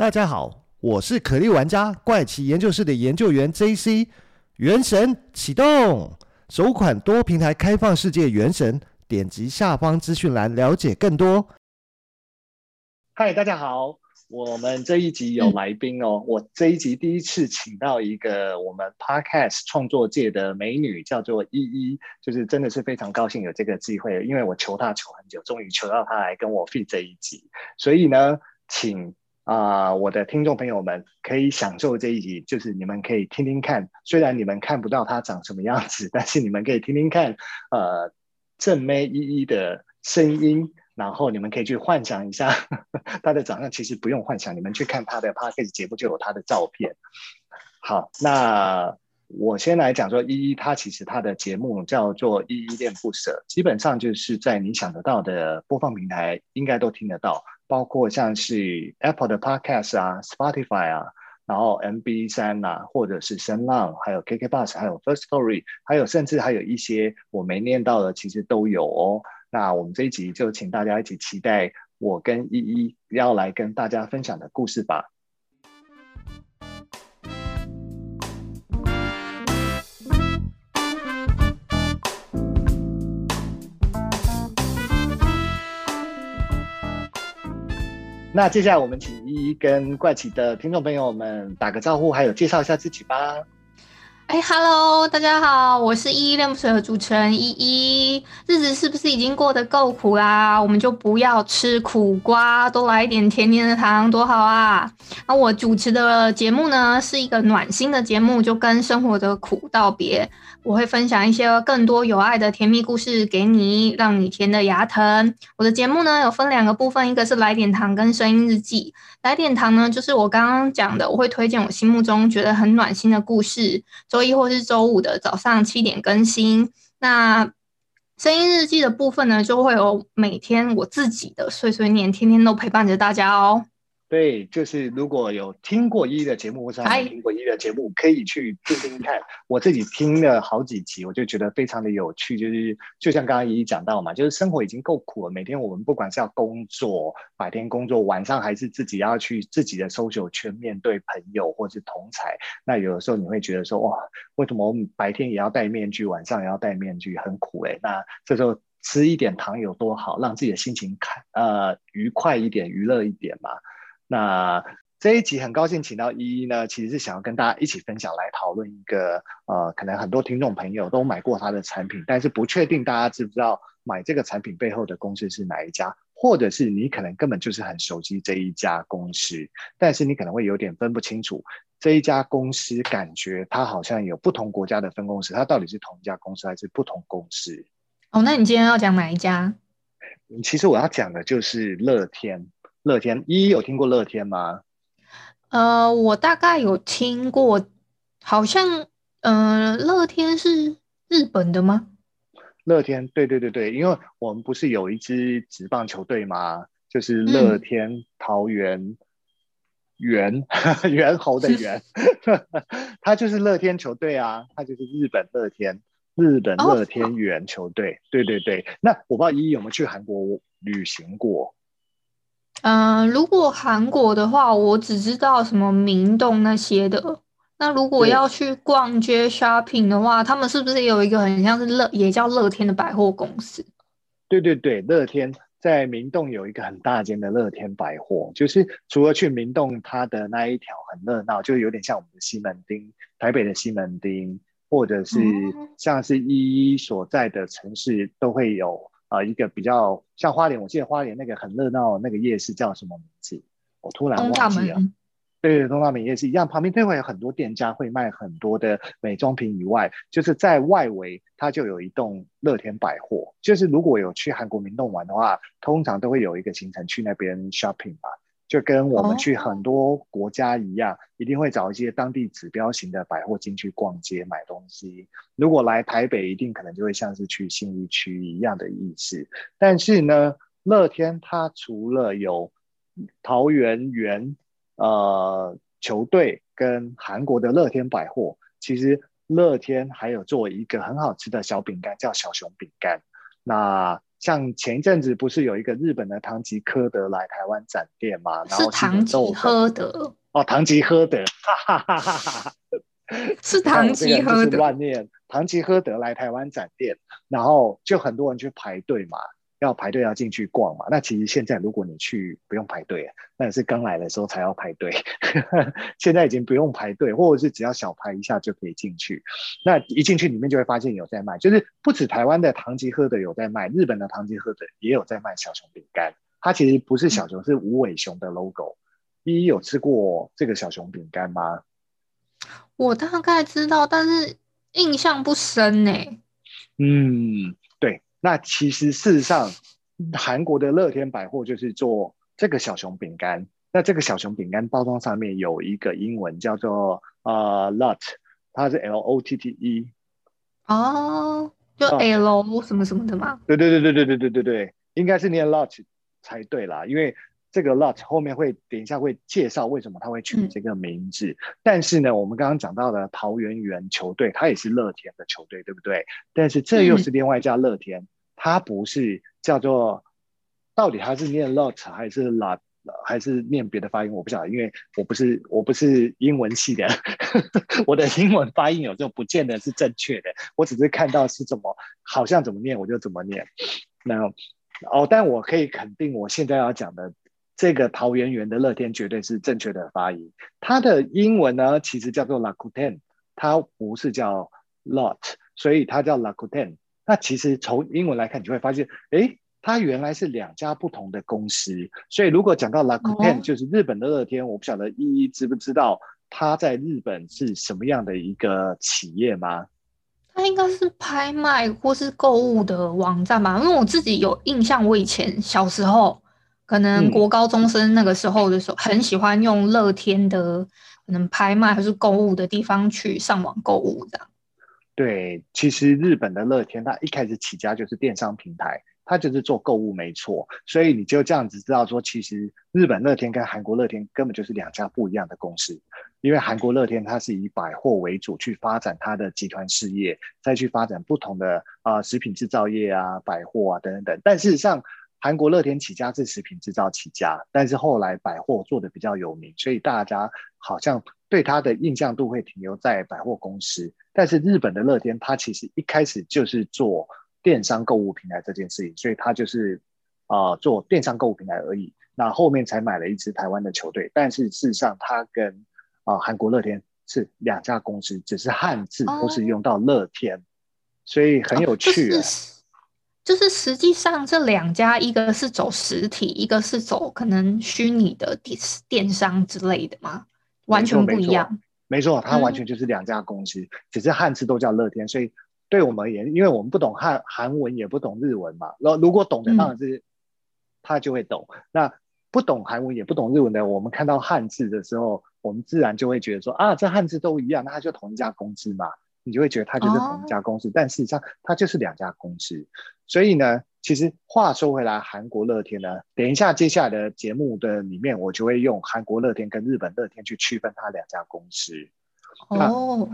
大家好，我是可莉玩家怪奇研究室的研究员 JC。原神启动，首款多平台开放世界原神，点击下方资讯栏了解更多。嗨，大家好，我们这一集有来宾哦。我这一集第一次请到一个我们 Podcast 创作界的美女，叫做依依，就是真的是非常高兴有这个机会，因为我求她求很久，终于求到她来跟我 feat 这一集，所以呢，请。啊、我的听众朋友们可以享受这一集，就是你们可以听听看，虽然你们看不到他长什么样子，但是你们可以听听看，呃，正妹依依的声音，然后你们可以去幻想一下 他的长相。其实不用幻想，你们去看他的 Podcast 节目就有他的照片。好，那我先来讲说依依，他其实他的节目叫做依依恋不舍，基本上就是在你想得到的播放平台应该都听得到。包括像是 Apple 的 Podcast 啊、Spotify 啊，然后 MB 三啊，或者是声浪，还有 KKBus，还有 First Story，还有甚至还有一些我没念到的，其实都有哦。那我们这一集就请大家一起期待我跟依依要来跟大家分享的故事吧。那接下来我们请依依跟怪奇的听众朋友们打个招呼，还有介绍一下自己吧。哎哈喽，大家好，我是依依恋不舍的主持人依依。日子是不是已经过得够苦啦？我们就不要吃苦瓜，多来一点甜甜的糖，多好啊！那我主持的节目呢，是一个暖心的节目，就跟生活的苦道别。我会分享一些更多有爱的甜蜜故事给你，让你甜得牙疼。我的节目呢，有分两个部分，一个是来点糖跟声音日记。来点糖呢，就是我刚刚讲的，我会推荐我心目中觉得很暖心的故事，一或是周五的早上七点更新。那声音日记的部分呢，就会有每天我自己的碎碎念，天天都陪伴着大家哦。对，就是如果有听过依依的节目，或者没听过依依的节目，可以去听听看。我自己听了好几集，我就觉得非常的有趣。就是就像刚刚依依讲到嘛，就是生活已经够苦了，每天我们不管是要工作，白天工作，晚上还是自己要去自己的 social 圈面对朋友或是同才。那有的时候你会觉得说，哇，为什么我们白天也要戴面具，晚上也要戴面具，很苦哎。那这时候吃一点糖有多好，让自己的心情开呃愉快一点，娱乐一点嘛。那这一集很高兴请到依依呢，其实是想要跟大家一起分享，来讨论一个呃，可能很多听众朋友都买过他的产品，但是不确定大家知不知道买这个产品背后的公司是哪一家，或者是你可能根本就是很熟悉这一家公司，但是你可能会有点分不清楚这一家公司，感觉它好像有不同国家的分公司，它到底是同一家公司还是不同公司？哦，那你今天要讲哪一家？其实我要讲的就是乐天。乐天，依依有听过乐天吗？呃，我大概有听过，好像，呃，乐天是日本的吗？乐天，对对对对，因为我们不是有一支职棒球队吗？就是乐天桃园猿，猿猴的猿，他就是乐天球队啊，他就是日本乐天，日本乐天猿球队。哦、对对对，那我不知道依依有没有去韩国旅行过？嗯、呃，如果韩国的话，我只知道什么明洞那些的。那如果要去逛街 shopping 的话，他们是不是也有一个很像是乐，也叫乐天的百货公司？对对对，乐天在明洞有一个很大间的乐天百货，就是除了去明洞，它的那一条很热闹，就有点像我们的西门町，台北的西门町，或者是像是依依所在的城市都会有。啊、呃，一个比较像花莲，我记得花莲那个很热闹那个夜市叫什么名字？我突然忘记了。对对，东大门夜市一样，旁边都会有很多店家会卖很多的美妆品以外，就是在外围它就有一栋乐天百货。就是如果有去韩国明洞玩的话，通常都会有一个行程去那边 shopping 吧。就跟我们去很多国家一样，一定会找一些当地指标型的百货进去逛街买东西。如果来台北，一定可能就会像是去信义区一样的意思。但是呢，乐天它除了有桃园园呃球队跟韩国的乐天百货，其实乐天还有做一个很好吃的小饼干，叫小熊饼干。那像前一阵子不是有一个日本的唐吉诃德来台湾展店吗？然后是唐吉诃德哦，唐吉诃德，哈哈哈哈哈，是唐 吉诃德 乱念，唐吉诃德来台湾展店，然后就很多人去排队嘛。要排队要进去逛嘛？那其实现在如果你去不用排队，那也是刚来的时候才要排队。现在已经不用排队，或者是只要小排一下就可以进去。那一进去里面就会发现有在卖，就是不止台湾的唐吉诃德有在卖，日本的唐吉诃德也有在卖小熊饼干。它其实不是小熊，是无尾熊的 logo。依依有吃过这个小熊饼干吗？我大概知道，但是印象不深呢。嗯。那其实事实上，韩国的乐天百货就是做这个小熊饼干。那这个小熊饼干包装上面有一个英文叫做呃 Lotte，它是 L O T T E。哦，就 L 什么什么的吗？对对对对对对对对对，应该是念 Lotte 才对啦，因为这个 Lotte 后面会等一下会介绍为什么他会取这个名字。嗯、但是呢，我们刚刚讲到的桃园猿球队，它也是乐天的球队，对不对？但是这又是另外一家乐天。嗯它不是叫做，到底它是念 lot 还是 lot 还是念别的发音？我不晓得，因为我不是我不是英文系的，我的英文发音有时候不见得是正确的。我只是看到是怎么好像怎么念我就怎么念。那哦，但我可以肯定，我现在要讲的这个桃园猿的乐天绝对是正确的发音。它的英文呢，其实叫做 Lakuten，它不是叫 lot，所以它叫 Lakuten。那其实从英文来看，你就会发现，哎，它原来是两家不同的公司。所以如果讲到 Lakuten，就是日本的乐天，我不晓得依依知不知道它在日本是什么样的一个企业吗？它应该是拍卖或是购物的网站吧？因为我自己有印象，我以前小时候，可能国高中生那个时候的时候，很喜欢用乐天的可能拍卖还是购物的地方去上网购物这样。对，其实日本的乐天，它一开始起家就是电商平台，它就是做购物没错，所以你就这样子知道说，其实日本乐天跟韩国乐天根本就是两家不一样的公司，因为韩国乐天它是以百货为主去发展它的集团事业，再去发展不同的啊、呃、食品制造业啊、百货啊等等等，但事实上。韩国乐天起家是食品制造起家，但是后来百货做的比较有名，所以大家好像对它的印象度会停留在百货公司。但是日本的乐天，它其实一开始就是做电商购物平台这件事情，所以它就是啊、呃、做电商购物平台而已。那后面才买了一支台湾的球队，但是事实上它跟啊、呃、韩国乐天是两家公司，只是汉字都是用到乐天，哦、所以很有趣、啊。哦就是就是实际上这两家，一个是走实体，一个是走可能虚拟的电电商之类的嘛，完全不一样。没错，它完全就是两家公司，嗯、只是汉字都叫乐天。所以对我们而言，因为我们不懂汉韩文，也不懂日文嘛。然后如果懂的，当然是他就会懂。嗯、那不懂韩文也不懂日文的，我们看到汉字的时候，我们自然就会觉得说啊，这汉字都一样，那它就同一家公司嘛。你就会觉得它就是同一家公司，哦、但事实上它就是两家公司。所以呢，其实话说回来，韩国乐天呢，等一下接下来的节目的里面，我就会用韩国乐天跟日本乐天去区分它两家公司。哦，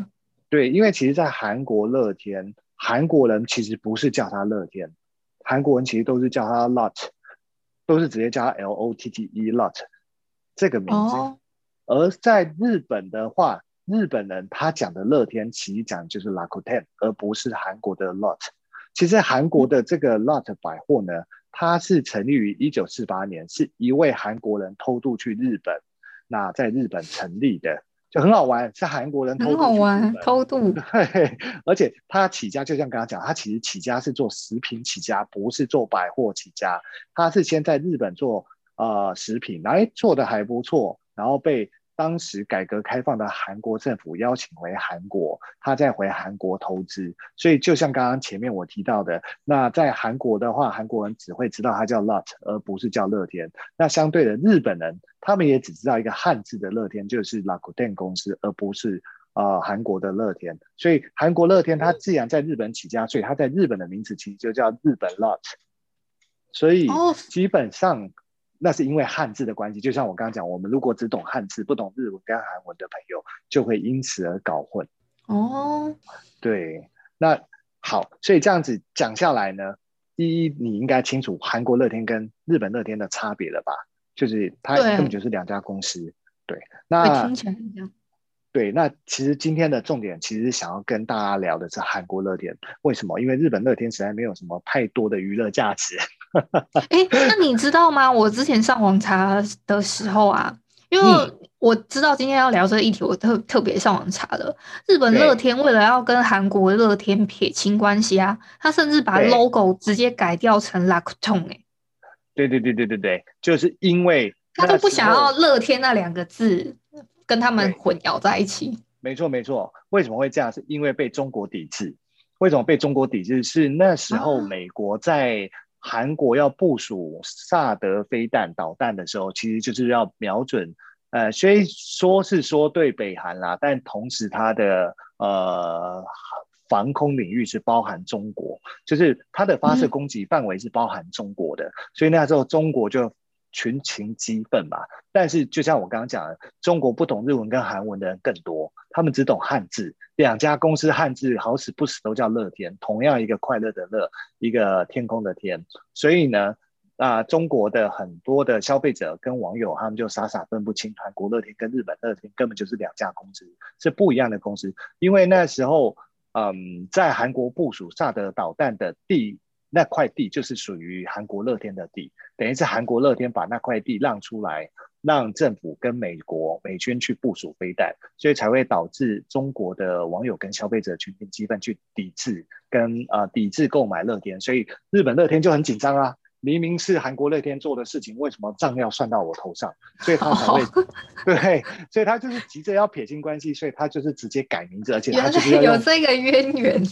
对，因为其实，在韩国乐天，韩国人其实不是叫它乐天，韩国人其实都是叫它 Lotte，都是直接叫它 L O T T E Lotte 这个名字。哦、而在日本的话，日本人他讲的乐天，其实讲就是 Rakuten，而不是韩国的 Lotte。其实韩国的这个 Lotte 百货呢，它是成立于一九四八年，是一位韩国人偷渡去日本，那在日本成立的，就很好玩，是韩国人偷渡。很好玩，偷渡。对，而且他起家就像刚刚讲，他其实起家是做食品起家，不是做百货起家。他是先在日本做呃食品，哎做的还不错，然后被。当时改革开放的韩国政府邀请回韩国，他再回韩国投资，所以就像刚刚前面我提到的，那在韩国的话，韩国人只会知道它叫 Lotte，而不是叫乐天。那相对的，日本人他们也只知道一个汉字的乐天，就是 Rakuten 公司，而不是呃韩国的乐天。所以韩国乐天它既然在日本起家，所以它在日本的名字其实就叫日本 Lotte。所以基本上。那是因为汉字的关系，就像我刚刚讲，我们如果只懂汉字，不懂日文跟韩文的朋友，就会因此而搞混。哦，对，那好，所以这样子讲下来呢，第一，你应该清楚韩国乐天跟日本乐天的差别了吧？就是它根本就是两家公司。对，那听起来一样。对，那其实今天的重点其实想要跟大家聊的是韩国乐天，为什么？因为日本乐天实在没有什么太多的娱乐价值。哎，那你知道吗？我之前上网查的时候啊，因为我知道今天要聊这个议题，我特特别上网查了。日本乐天为了要跟韩国乐天撇清关系啊，他甚至把 logo 直接改掉成 Rakuten 哎。对对对对对对，就是因为他都不想要乐天那两个字。跟他们混淆在一起，没错没错。为什么会这样？是因为被中国抵制。为什么被中国抵制？是那时候美国在韩国要部署萨德飞弹导弹的时候，其实就是要瞄准，呃，虽说是说对北韩啦，但同时它的呃防空领域是包含中国，就是它的发射攻击范围是包含中国的，嗯、所以那时候中国就。群情激愤吧，但是就像我刚刚讲的，中国不懂日文跟韩文的人更多，他们只懂汉字。两家公司汉字好死不死都叫乐天，同样一个快乐的乐，一个天空的天。所以呢，啊、中国的很多的消费者跟网友，他们就傻傻分不清韩国乐天跟日本乐天根本就是两家公司，是不一样的公司。因为那时候，嗯，在韩国部署萨德导弹的地。那块地就是属于韩国乐天的地，等于是韩国乐天把那块地让出来，让政府跟美国美军去部署飞弹，所以才会导致中国的网友跟消费者群情激愤去抵制跟呃抵制购买乐天，所以日本乐天就很紧张啊，明明是韩国乐天做的事情，为什么账要算到我头上？所以他才会 对，所以他就是急着要撇清关系，所以他就是直接改名字，而且他就是有这个渊源。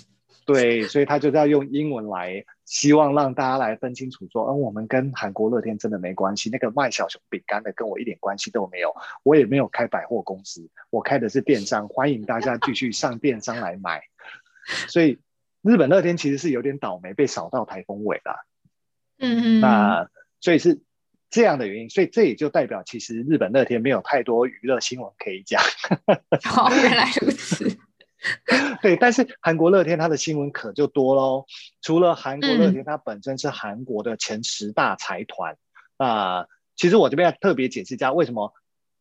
对，所以他就是要用英文来，希望让大家来分清楚，说，嗯，我们跟韩国乐天真的没关系，那个卖小熊饼干的跟我一点关系都没有，我也没有开百货公司，我开的是电商，欢迎大家继续上电商来买。所以日本乐天其实是有点倒霉，被扫到台风尾了。嗯嗯。那所以是这样的原因，所以这也就代表，其实日本乐天没有太多娱乐新闻可以讲。好，原来如此。对，但是韩国乐天它的新闻可就多喽。除了韩国乐天，它本身是韩国的前十大财团啊、嗯呃。其实我这边要特别解释一下，为什么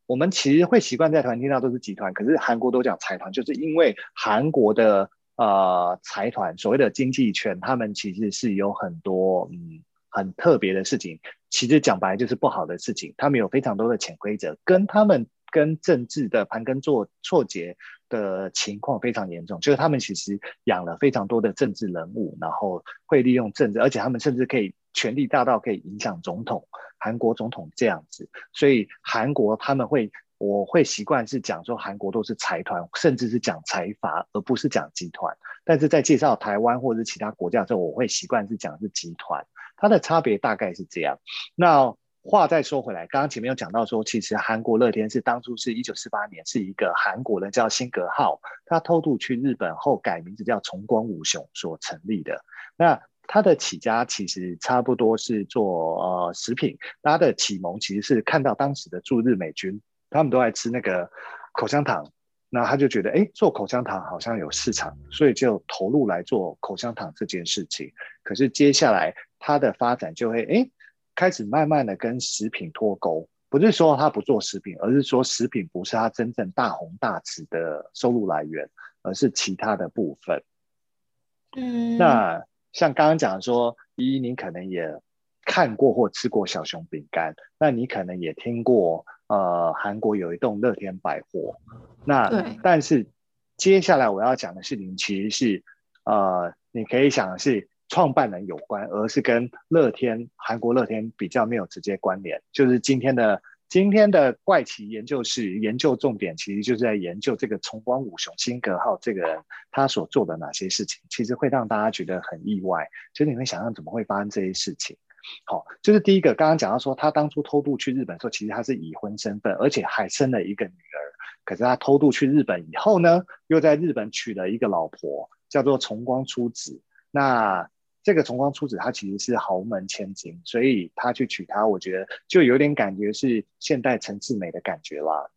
我们其实会习惯在台湾听到都是集团，可是韩国都讲财团，就是因为韩国的呃财团所谓的经济圈，他们其实是有很多嗯很特别的事情。其实讲白就是不好的事情，他们有非常多的潜规则，跟他们跟政治的盘根错错节。的情况非常严重，就是他们其实养了非常多的政治人物，然后会利用政治，而且他们甚至可以权力大到可以影响总统，韩国总统这样子。所以韩国他们会，我会习惯是讲说韩国都是财团，甚至是讲财阀，而不是讲集团。但是在介绍台湾或者是其他国家的时候，我会习惯是讲是集团，它的差别大概是这样。那话再说回来，刚刚前面有讲到说，其实韩国乐天是当初是一九四八年，是一个韩国人叫辛格浩，他偷渡去日本后改名字叫重光武雄所成立的。那他的起家其实差不多是做呃食品，他的启蒙其实是看到当时的驻日美军，他们都爱吃那个口香糖，那他就觉得哎，做口香糖好像有市场，所以就投入来做口香糖这件事情。可是接下来他的发展就会哎。开始慢慢的跟食品脱钩，不是说他不做食品，而是说食品不是他真正大红大紫的收入来源，而是其他的部分。嗯，那像刚刚讲说，依依你可能也看过或吃过小熊饼干，那你可能也听过，呃，韩国有一栋乐天百货。那对但是接下来我要讲的事情，其实是，呃，你可以想的是。创办人有关，而是跟乐天、韩国乐天比较没有直接关联。就是今天的今天的怪奇研究室研究重点，其实就是在研究这个崇光五雄辛格号这个人他所做的哪些事情，其实会让大家觉得很意外。就是你会想象怎么会发生这些事情？好，就是第一个刚刚讲到说，他当初偷渡去日本的时候，其实他是已婚身份，而且还生了一个女儿。可是他偷渡去日本以后呢，又在日本娶了一个老婆，叫做重光出子。那这个重光出子，他其实是豪门千金，所以他去娶她，我觉得就有点感觉是现代陈志美的感觉啦。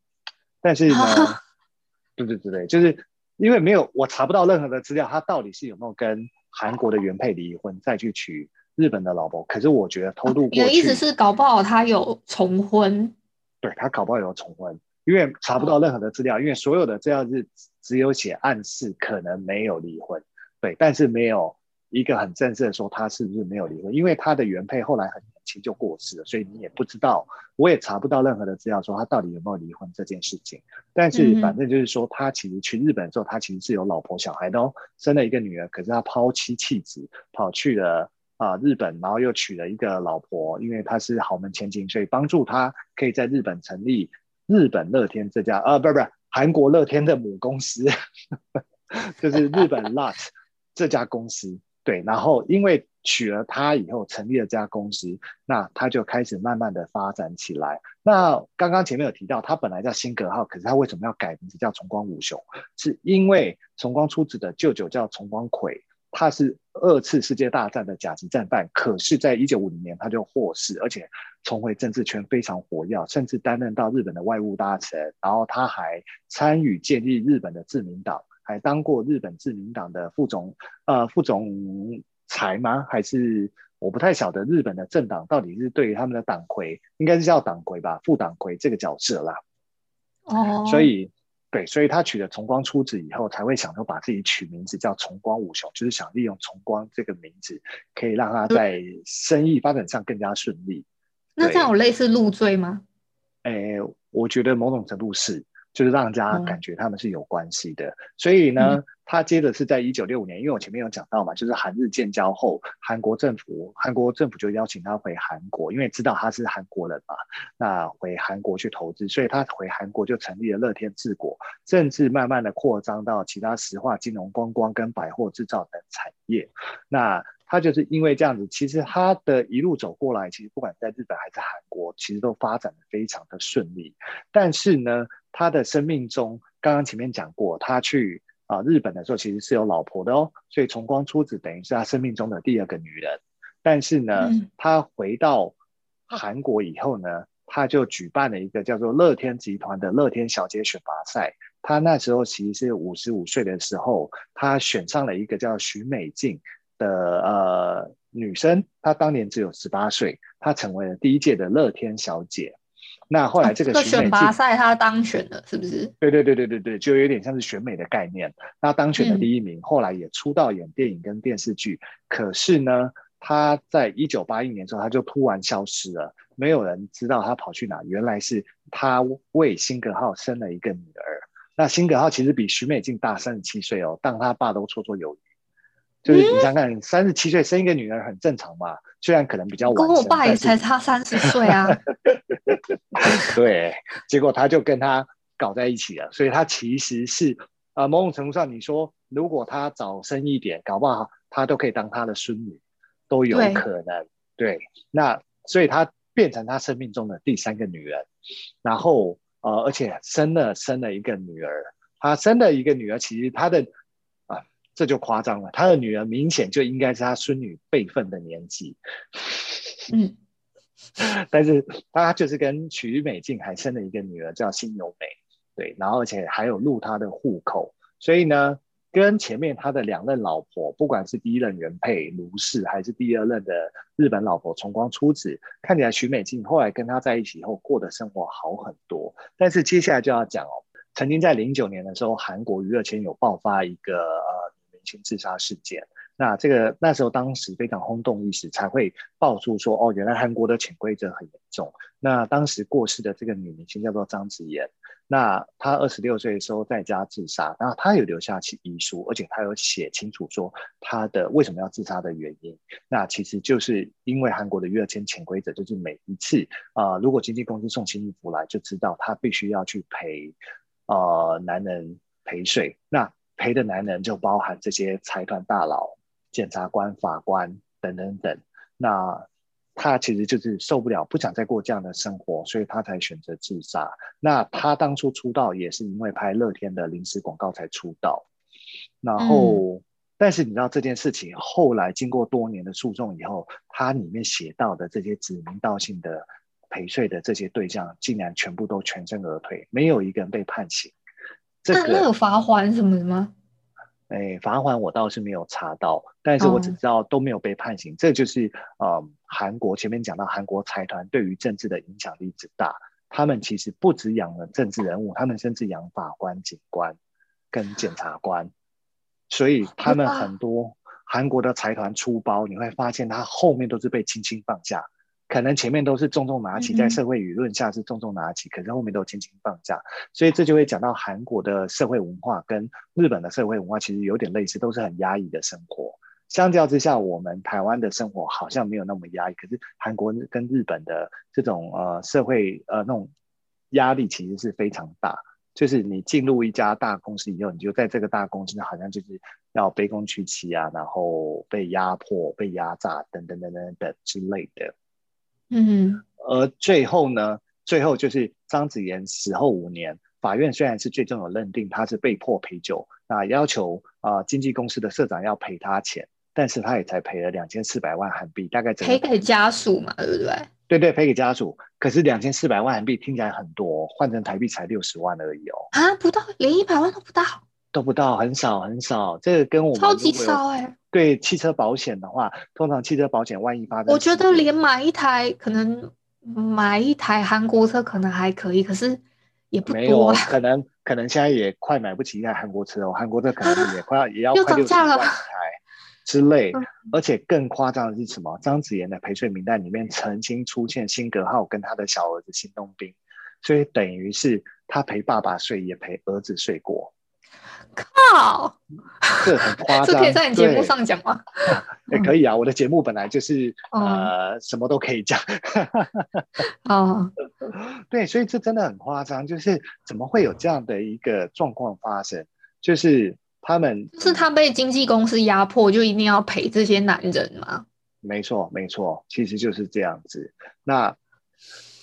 但是呢，对对对对，就是因为没有我查不到任何的资料，他到底是有没有跟韩国的原配离婚，再去娶日本的老婆，可是我觉得偷渡过去，你的意思是搞不好他有重婚？对，他搞不好有重婚，因为查不到任何的资料，因为所有的资料是只有写暗示可能没有离婚，对，但是没有一个很正式的说他是不是没有离婚，因为他的原配后来很年轻就过世了，所以你也不知道，我也查不到任何的资料说他到底有没有离婚这件事情。但是反正就是说，他其实去日本的时候，他其实是有老婆小孩的哦，生了一个女儿，可是他抛妻弃子跑去了。啊、呃，日本，然后又娶了一个老婆，因为他是豪门千金，所以帮助他可以在日本成立日本乐天这家，呃，不是不是，韩国乐天的母公司，就是日本 LOT 这家公司。对，然后因为娶了她以后，成立了这家公司，那他就开始慢慢的发展起来。那刚刚前面有提到，他本来叫辛格号，可是他为什么要改名字叫重光武雄？是因为重光出子的舅舅叫重光葵。他是二次世界大战的甲级战犯，可是，在一九五零年他就获释，而且重回政治圈非常活跃，甚至担任到日本的外务大臣。然后他还参与建立日本的自民党，还当过日本自民党的副总呃副总裁吗？还是我不太晓得日本的政党到底是对于他们的党魁，应该是叫党魁吧，副党魁这个角色啦。哦，所以。对，所以他取了重光出子以后，才会想说把自己取名字叫重光武雄，就是想利用重光这个名字，可以让他在生意发展上更加顺利。那这样有类似入赘吗？哎，我觉得某种程度是。就是让人家感觉他们是有关系的，嗯、所以呢，他接着是在一九六五年，因为我前面有讲到嘛，就是韩日建交后，韩国政府韩国政府就邀请他回韩国，因为知道他是韩国人嘛，那回韩国去投资，所以他回韩国就成立了乐天治国，甚至慢慢的扩张到其他石化、金融、观光跟百货制造等产业。那他就是因为这样子，其实他的一路走过来，其实不管在日本还是韩国，其实都发展的非常的顺利，但是呢。他的生命中，刚刚前面讲过，他去啊、呃、日本的时候，其实是有老婆的哦，所以重光出子等于是他生命中的第二个女人。但是呢，嗯、他回到韩国以后呢，他就举办了一个叫做乐天集团的乐天小姐选拔赛。他那时候其实是五十五岁的时候，他选上了一个叫徐美静的呃女生，她当年只有十八岁，她成为了第一届的乐天小姐。那后来这个选拔赛她当选了，是不是？对对对对对对，就有点像是选美的概念。那当选的第一名，后来也出道演电影跟电视剧。可是呢，她在一九八一年之后，她就突然消失了，没有人知道她跑去哪。原来是她为辛格浩生了一个女儿。那辛格浩其实比许美静大三十七岁哦，但她爸都绰绰有余。就是你想想，三十七岁生一个女儿很正常嘛，虽然可能比较晚。跟我爸也才差三十岁啊。对，结果他就跟他搞在一起了，所以他其实是啊、呃，某种程度上，你说如果他早生一点，搞不好他都可以当他的孙女，都有可能。对，对，那所以他变成他生命中的第三个女人，然后呃，而且生了生了一个女儿，他生了一个女儿，其实他的。这就夸张了，他的女儿明显就应该是他孙女辈分的年纪，嗯，但是他就是跟曲美静还生了一个女儿叫辛由美，对，然后而且还有入他的户口，所以呢，跟前面他的两任老婆，不管是第一任原配卢氏，还是第二任的日本老婆重光出子，看起来许美静后来跟他在一起以后过的生活好很多，但是接下来就要讲哦，曾经在零九年的时候，韩国娱乐圈有爆发一个呃。性自杀事件，那这个那时候当时非常轰动一时，才会爆出说哦，原来韩国的潜规则很严重。那当时过世的这个女明星叫做张子妍，那她二十六岁的时候在家自杀，然后她有留下遗书，而且她有写清楚说她的为什么要自杀的原因。那其实就是因为韩国的娱乐圈潜规则，就是每一次啊、如果经纪公司送新衣服来，就知道她必须要去赔呃男人赔税。那赔的男人就包含这些财团大佬、检察官、法官等等等。那他其实就是受不了，不想再过这样的生活，所以他才选择自杀。那他当初出道也是因为拍乐天的零食广告才出道。然后，嗯、但是你知道这件事情后来经过多年的诉讼以后，他里面写到的这些指名道姓的陪睡的这些对象，竟然全部都全身而退，没有一个人被判刑。那那有罚款什么的吗？哎，罚款我倒是没有查到，但是我只知道都没有被判刑。哦、这就是呃，韩国前面讲到韩国财团对于政治的影响力之大，他们其实不止养了政治人物，他们甚至养法官、警官跟检察官，所以他们很多韩国的财团出包，你会发现他后面都是被轻轻放下。可能前面都是重重拿起，在社会舆论下是重重拿起，嗯、可是后面都轻轻放下，所以这就会讲到韩国的社会文化跟日本的社会文化其实有点类似，都是很压抑的生活。相较之下，我们台湾的生活好像没有那么压抑，可是韩国跟日本的这种呃社会呃那种压力其实是非常大。就是你进入一家大公司以后，你就在这个大公司好像就是要卑躬屈膝啊，然后被压迫、被压榨等等等等等之类的。嗯，而最后呢，最后就是张子妍死后五年，法院虽然是最终有认定他是被迫陪酒，那要求啊、呃、经纪公司的社长要赔他钱，但是他也才赔了两千四百万韩币，大概赔给家属嘛，对不对？对对，赔给家属。可是两千四百万韩币听起来很多，换成台币才六十万而已哦。啊，不到，连一百万都不到。都不到，很少很少。这个跟我们超级少哎、欸。对汽车保险的话，通常汽车保险万一发生，我觉得连买一台可能买一台韩国车可能还可以，可是也不多。没有，可能可能现在也快买不起一台韩国车哦。韩国车可能也快要、啊、也要快六十万一台之类。嗯、而且更夸张的是什么？张子妍的陪睡名单里面曾经出现辛格浩跟他的小儿子辛东兵，所以等于是他陪爸爸睡，也陪儿子睡过。靠，这很夸张，这可以在你节目上讲吗？也、欸、可以啊，我的节目本来就是、嗯、呃什么都可以讲。哦，对，所以这真的很夸张，就是怎么会有这样的一个状况发生？就是他们是他被经纪公司压迫，就一定要陪这些男人吗？没错，没错，其实就是这样子。那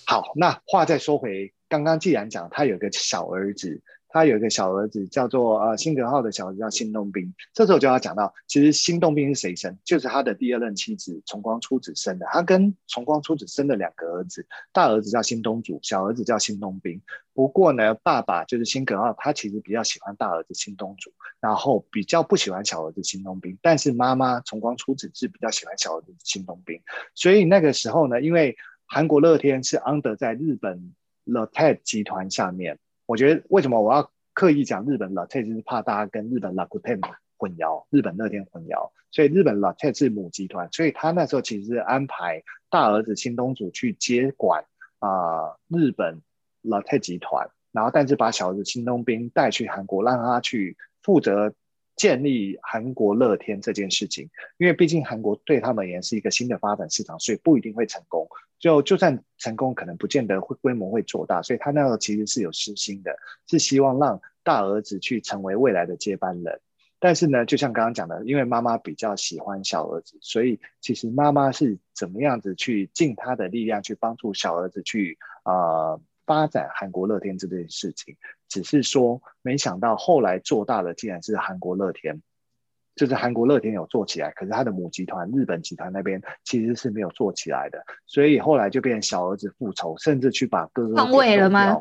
好，那话再说回刚刚，既然讲他有个小儿子。他有一个小儿子，叫做呃辛格浩的小儿子叫辛东兵。这时候就要讲到，其实辛东兵是谁生？就是他的第二任妻子重光初子生的。他跟重光初子生了两个儿子，大儿子叫辛东主，小儿子叫辛东兵。不过呢，爸爸就是辛格浩，他其实比较喜欢大儿子辛东主，然后比较不喜欢小儿子辛东兵。但是妈妈重光初子是比较喜欢小儿子辛东兵。所以那个时候呢，因为韩国乐天是 under 在日本 Lotte 集团下面。我觉得为什么我要刻意讲日本乐天就是怕大家跟日本 Rakuten 混淆，日本乐天混淆。所以日本乐天是母集团，所以他那时候其实是安排大儿子新东主去接管啊、日本乐天集团，然后但是把小儿子新东彬带去韩国，让他去负责。建立韩国乐天这件事情，因为毕竟韩国对他们而言是一个新的发展市场，所以不一定会成功。就就算成功，可能不见得会规模会做大。所以他那个其实是有私心的，是希望让大儿子去成为未来的接班人。但是呢，就像刚刚讲的，因为妈妈比较喜欢小儿子，所以其实妈妈是怎么样子去尽她的力量去帮助小儿子去啊。发展韩国乐天这件事情，只是说没想到后来做大的竟然是韩国乐天，就是韩国乐天有做起来，可是他的母集团日本集团那边其实是没有做起来的，所以后来就变成小儿子复仇，甚至去把哥哥换位了吗？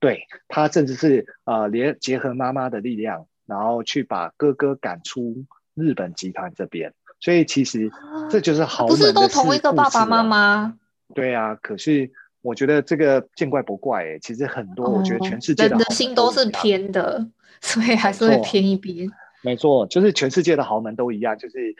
对，他甚至是呃连结合妈妈的力量，然后去把哥哥赶出日本集团这边，所以其实这就是豪门的、啊、不是都同一个爸爸妈妈？对啊，可是。我觉得这个见怪不怪哎，其实很多，我觉得全世界的、哦、人的心都是偏的，所以还是会偏一边。没错，就是全世界的豪门都一样，就是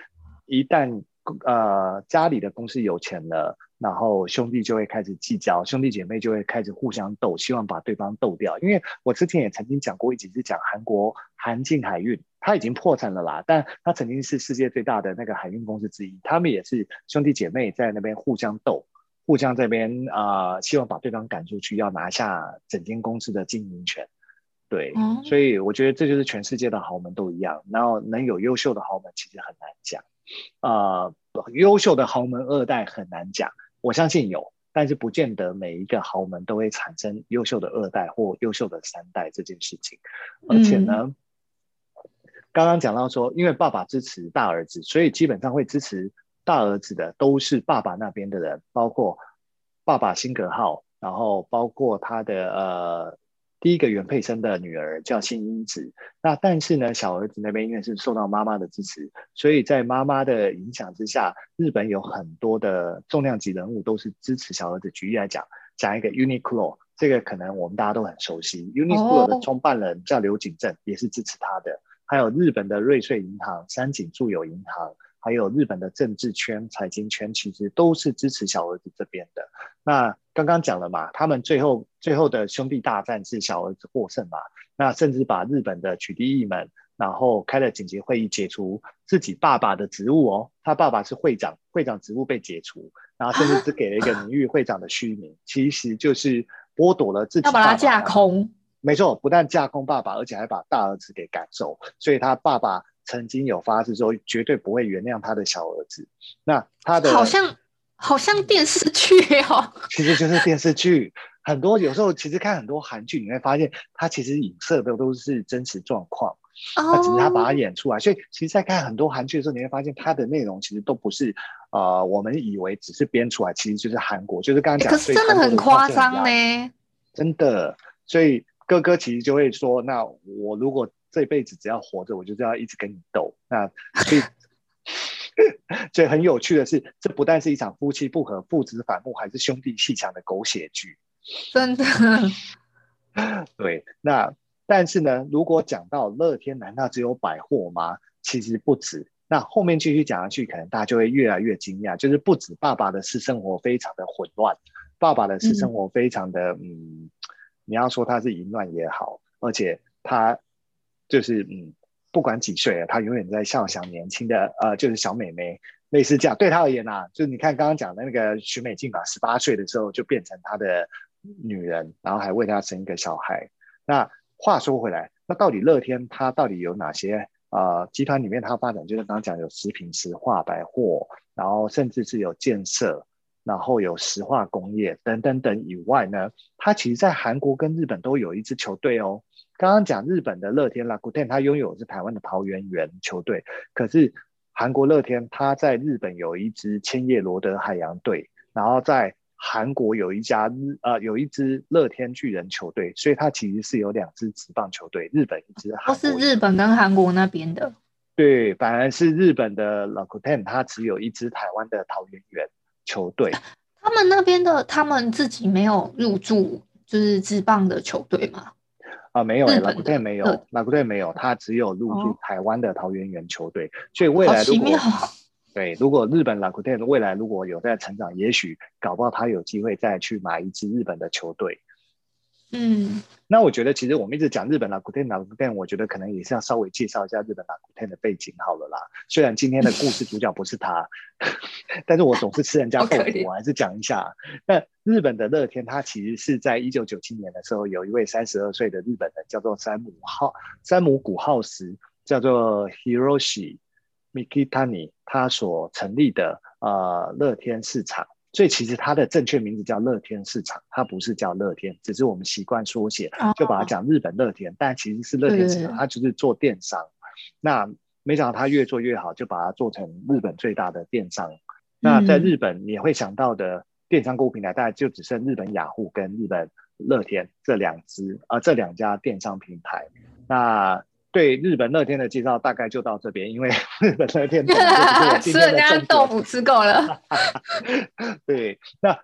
一旦呃家里的公司有钱了，然后兄弟就会开始计较，兄弟姐妹就会开始互相斗，希望把对方斗掉。因为我之前也曾经讲过一集，是讲韩国韩进海运，他已经破产了啦，但他曾经是世界最大的那个海运公司之一，他们也是兄弟姐妹在那边互相斗。互相这边啊、希望把对方赶出去，要拿下整间公司的经营权。对，嗯、所以我觉得这就是全世界的豪门都一样。然后能有优秀的豪门，其实很难讲。啊、呃，优秀的豪门二代很难讲。我相信有，但是不见得每一个豪门都会产生优秀的二代或优秀的三代这件事情。而且呢，嗯、刚刚讲到说，因为爸爸支持大儿子，所以基本上会支持。大儿子的都是爸爸那边的人，包括爸爸辛格号，然后包括他的呃第一个原配生的女儿叫新英子。那但是呢，小儿子那边因为是受到妈妈的支持，所以在妈妈的影响之下，日本有很多的重量级人物都是支持小儿子。举例来讲，讲一个 Uniqlo，这个可能我们大家都很熟悉。Uniqlo 的创办人叫刘景正，也是支持他的。还有日本的瑞穗银行、三井住友银行。还有日本的政治圈、财经圈，其实都是支持小儿子这边的。那刚刚讲了嘛，他们最后最后的兄弟大战是小儿子获胜嘛？那甚至把日本的取缔役们，然后开了紧急会议，解除自己爸爸的职务哦。他爸爸是会长，会长职务被解除，然后甚至只给了一个名誉会长的虚名，其实就是剥夺了自己爸爸。要把他架空。没错，不但架空爸爸，而且还把大儿子给赶走，所以他爸爸。曾经有发誓说绝对不会原谅他的小儿子。那他的好像好像电视剧哦，其实就是电视剧。很多有时候其实看很多韩剧，你会发现他其实影射的都是真实状况，他只是他把它演出来。所以其实，在看很多韩剧的时候，你会发现它的内容其实都不是呃我们以为只是编出来，其实就是韩国，就是刚刚讲。可是真的很夸张呢，真的。所以哥哥其实就会说：“那我如果。”这辈子只要活着，我就要一直跟你斗。那所以，所以很有趣的是，这不但是一场夫妻不和、父子反目，还是兄弟鬩墙的狗血剧。真的。对，那但是呢，如果讲到乐天，难道只有百货吗？其实不止。那后面继续讲下去，可能大家就会越来越惊讶，就是不止爸爸的私生活非常的混乱，爸爸的私生活非常的嗯，嗯，你要说他是淫乱也好，而且他。就是嗯，不管几岁了，他永远在笑想年轻的呃，就是小美眉，类似这样。对他而言啊，就是你看刚刚讲的那个许美静吧，十八岁的时候就变成他的女人，然后还为他生一个小孩。那话说回来，那到底乐天他到底有哪些啊、呃？集团里面他发展就是刚刚讲有食品、石化、百货，然后甚至是有建设，然后有石化工业等等等以外呢，他其实在韩国跟日本都有一支球队哦。刚刚讲日本的乐天 Rakuten，他拥有的是台湾的桃园猿球队。可是韩国乐天，他在日本有一支千叶罗德海洋队，然后在韩国有一家日呃有一支乐天巨人球队，所以它其实是有两支职棒球队，日本一支，都是日本跟韩国那边的。对，反而是日本的 Rakuten，他只有一支台湾的桃园猿球队。他们那边的他们自己没有入驻，就是职棒的球队吗？啊，没有诶，乐天没有，老古队没有，他只有入驻台湾的桃园猿球队，所以未来如果对，如果日本乐天未来如果有在成长，也许搞不好他有机会再去买一支日本的球队。嗯，那我觉得其实我们一直讲日本 Rakuten Rakuten，我觉得可能也是要稍微介绍一下日本 Rakuten 的背景好了啦。虽然今天的故事主角不是他，但是我总是吃人家豆腐，我还是讲一下。那日本的乐天，它其实是在一九九七年的时候，有一位三十二岁的日本人叫做山姆浩山姆古浩时，叫做 Hiroshi Mikitani，他所成立的呃乐天市场。所以其实它的正确名字叫乐天市场，它不是叫乐天，只是我们习惯缩写，就把它讲日本乐天，但其实是乐天市场，它就是做电商。那没想到它越做越好，就把它做成日本最大的电商。那在日本你会想到的电商购物平台，大概就只剩日本雅虎跟日本乐天这两支啊，这两家电商平台。那对日本乐天的介绍大概就到这边，因为 日本乐天 吃人家豆腐吃够了。对，那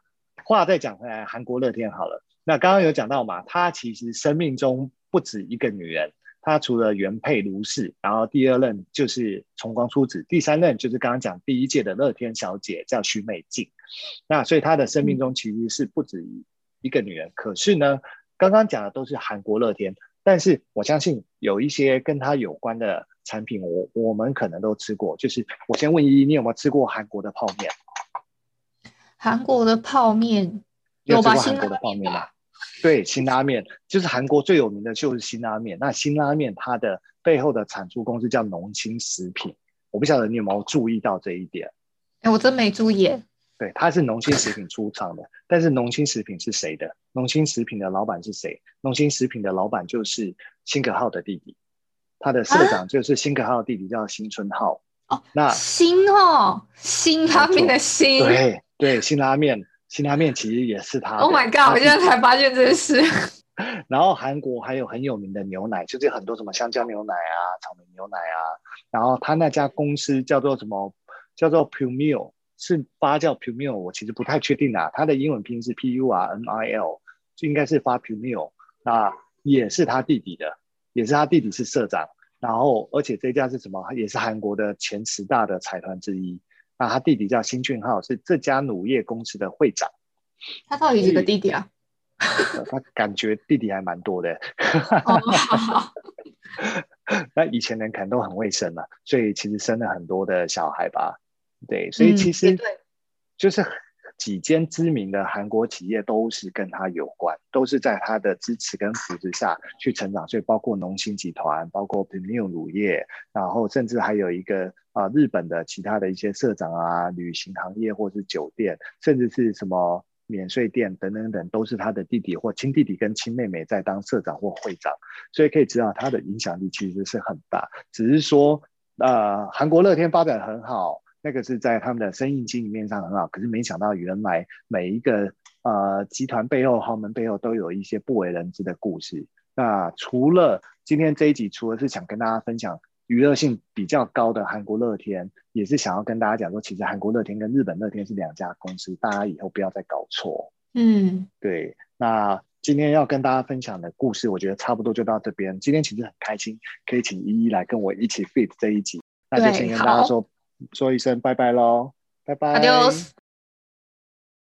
话再讲回来，韩国乐天好了。那刚刚有讲到嘛，他其实生命中不止一个女人，他除了原配卢氏，然后第二任就是重光出子，第三任就是刚刚讲第一届的乐天小姐叫徐美静。那所以他的生命中其实是不止一个女人。嗯、可是呢，刚刚讲的都是韩国乐天。但是我相信有一些跟它有关的产品我，我我们可能都吃过。就是我先问依依，你有没有吃过韩国的泡面？韩国的泡面有吧？韩国的泡面吗？对，辛拉面就是韩国最有名的就是辛拉面。那辛拉面它的背后的产出公司叫农心食品，我不晓得你有没有注意到这一点？哎，我真没注意。对，它是农心食品出厂的，但是农心食品是谁的？农心食品的老板是谁？农心食品的老板就是辛可浩的弟弟，他的社长就是辛可浩的弟弟，叫辛春浩。哦，那辛哦，辛拉面的辛，对对，辛拉面，辛拉面其实也是他。Oh my god！我现在才发现这件事。然后韩国还有很有名的牛奶，就是很多什么香蕉牛奶啊、草莓牛奶啊。然后他那家公司叫做什么？叫做 Pumil，是发叫 Pumil，我其实不太确定啊。它的英文拼音是 P U R N I L，就应该是发 Pumil。那也是他弟弟的，也是他弟弟是社长。然后而且这家是什么？也是韩国的前十大的财团之一。那他弟弟叫新俊浩，是这家乳业公司的会长。他到底几个弟弟啊？他感觉弟弟还蛮多的。那以前人可能都很会生嘛，所以其实生了很多的小孩吧。对，所以其实就是几间知名的韩国企业都是跟他有关，都是在他的支持跟扶持下去成长。所以包括农心集团，包括 Pumil 乳业，然后甚至还有一个啊、呃、日本的其他的一些社长啊，旅行行业或是酒店，甚至是什么。免税店等等等，都是他的弟弟或亲弟弟跟亲妹妹在当社长或会长，所以可以知道他的影响力其实是很大。只是说，呃，韩国乐天发展很好，那个是在他们的生意经营面上很好。可是没想到，原来每一个呃集团背后、豪门背后都有一些不为人知的故事。那除了今天这一集，除了是想跟大家分享。娱乐性比较高的韩国乐天，也是想要跟大家讲说，其实韩国乐天跟日本乐天是两家公司，大家以后不要再搞错。嗯，对。那今天要跟大家分享的故事，我觉得差不多就到这边。今天其实很开心，可以请依依来跟我一起 feat 这一集，那就先跟大家说说一声拜拜喽，拜拜。Adios